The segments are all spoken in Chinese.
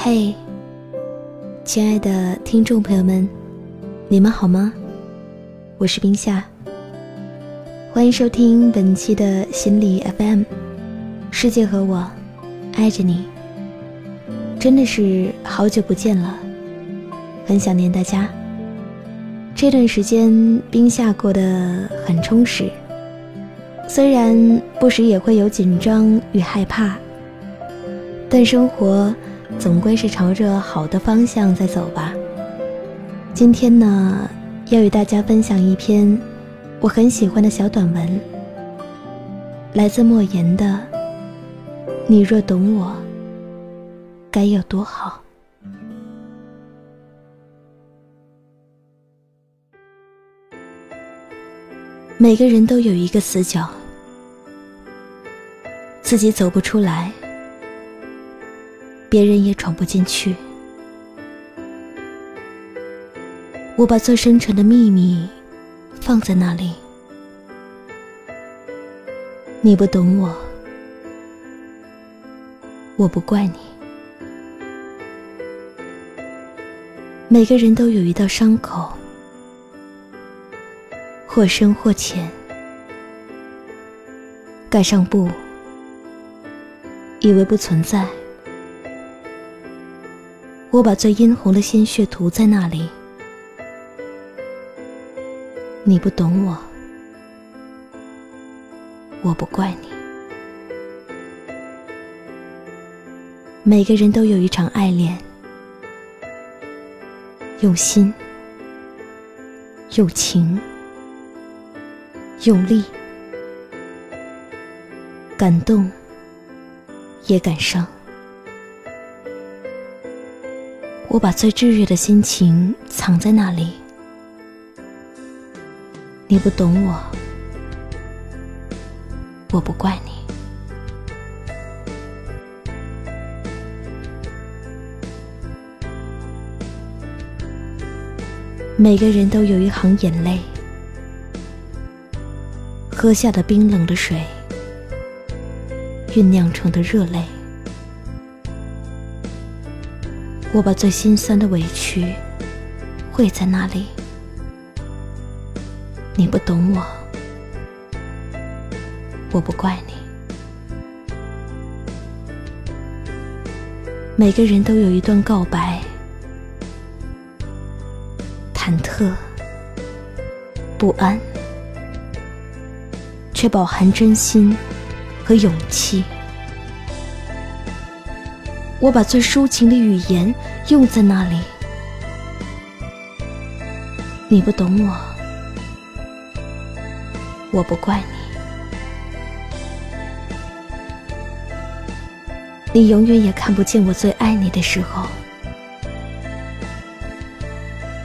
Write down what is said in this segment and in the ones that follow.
嘿，亲爱的听众朋友们，你们好吗？我是冰夏，欢迎收听本期的心理 FM。世界和我爱着你，真的是好久不见了，很想念大家。这段时间，冰夏过得很充实，虽然不时也会有紧张与害怕，但生活。总归是朝着好的方向在走吧。今天呢，要与大家分享一篇我很喜欢的小短文，来自莫言的《你若懂我，该有多好》。每个人都有一个死角，自己走不出来。别人也闯不进去。我把最深沉的秘密放在那里，你不懂我，我不怪你。每个人都有一道伤口，或深或浅，盖上布，以为不存在。我把最殷红的鲜血涂在那里，你不懂我，我不怪你。每个人都有一场爱恋，用心、用情、用力，感动，也感伤。我把最炙热的心情藏在那里，你不懂我，我不怪你。每个人都有一行眼泪，喝下的冰冷的水，酝酿成的热泪。我把最心酸的委屈汇在那里，你不懂我，我不怪你。每个人都有一段告白，忐忑、不安，却饱含真心和勇气。我把最抒情的语言用在那里，你不懂我，我不怪你，你永远也看不见我最爱你的时候，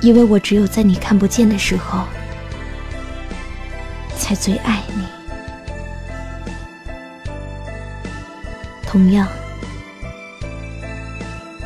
因为我只有在你看不见的时候，才最爱你。同样。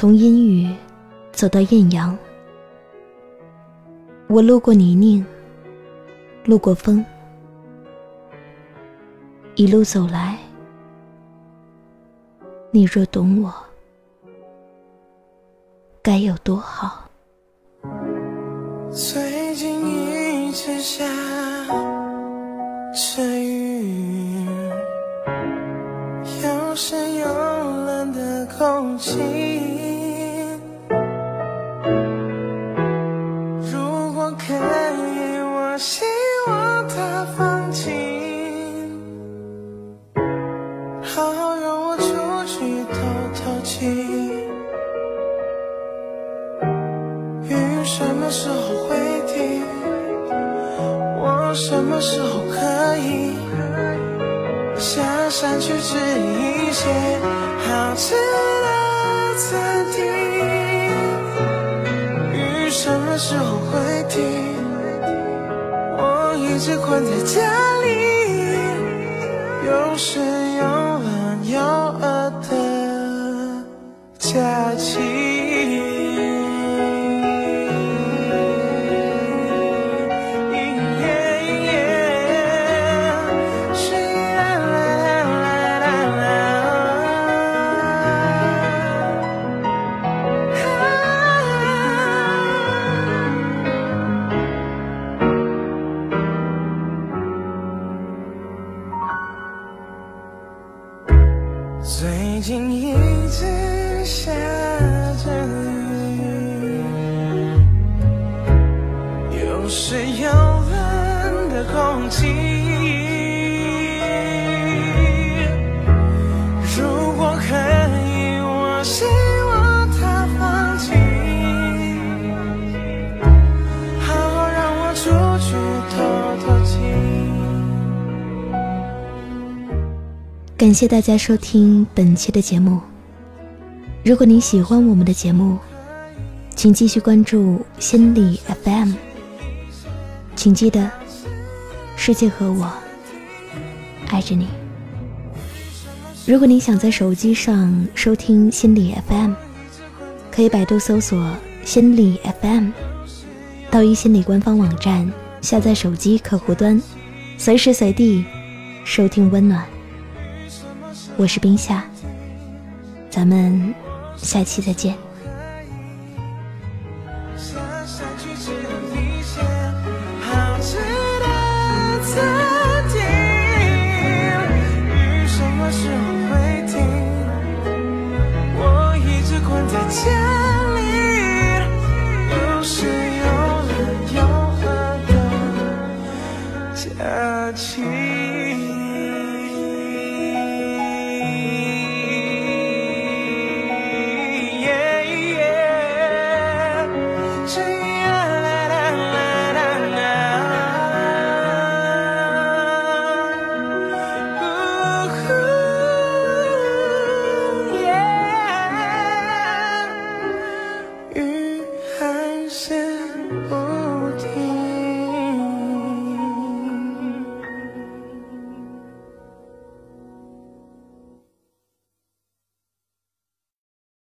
从阴雨走到艳阳，我路过泥泞，路过风，一路走来，你若懂我，该有多好。最近一直下什么时候会停？我什么时候可以？下山去吃一些好吃的餐厅。雨什么时候会停？我一直困在家里，有时感谢大家收听本期的节目。如果您喜欢我们的节目，请继续关注心理 FM。请记得，世界和我爱着你。如果您想在手机上收听心理 FM，可以百度搜索心理 FM，到一心理官方网站下载手机客户端，随时随地收听温暖。我是冰夏，咱们下期再见。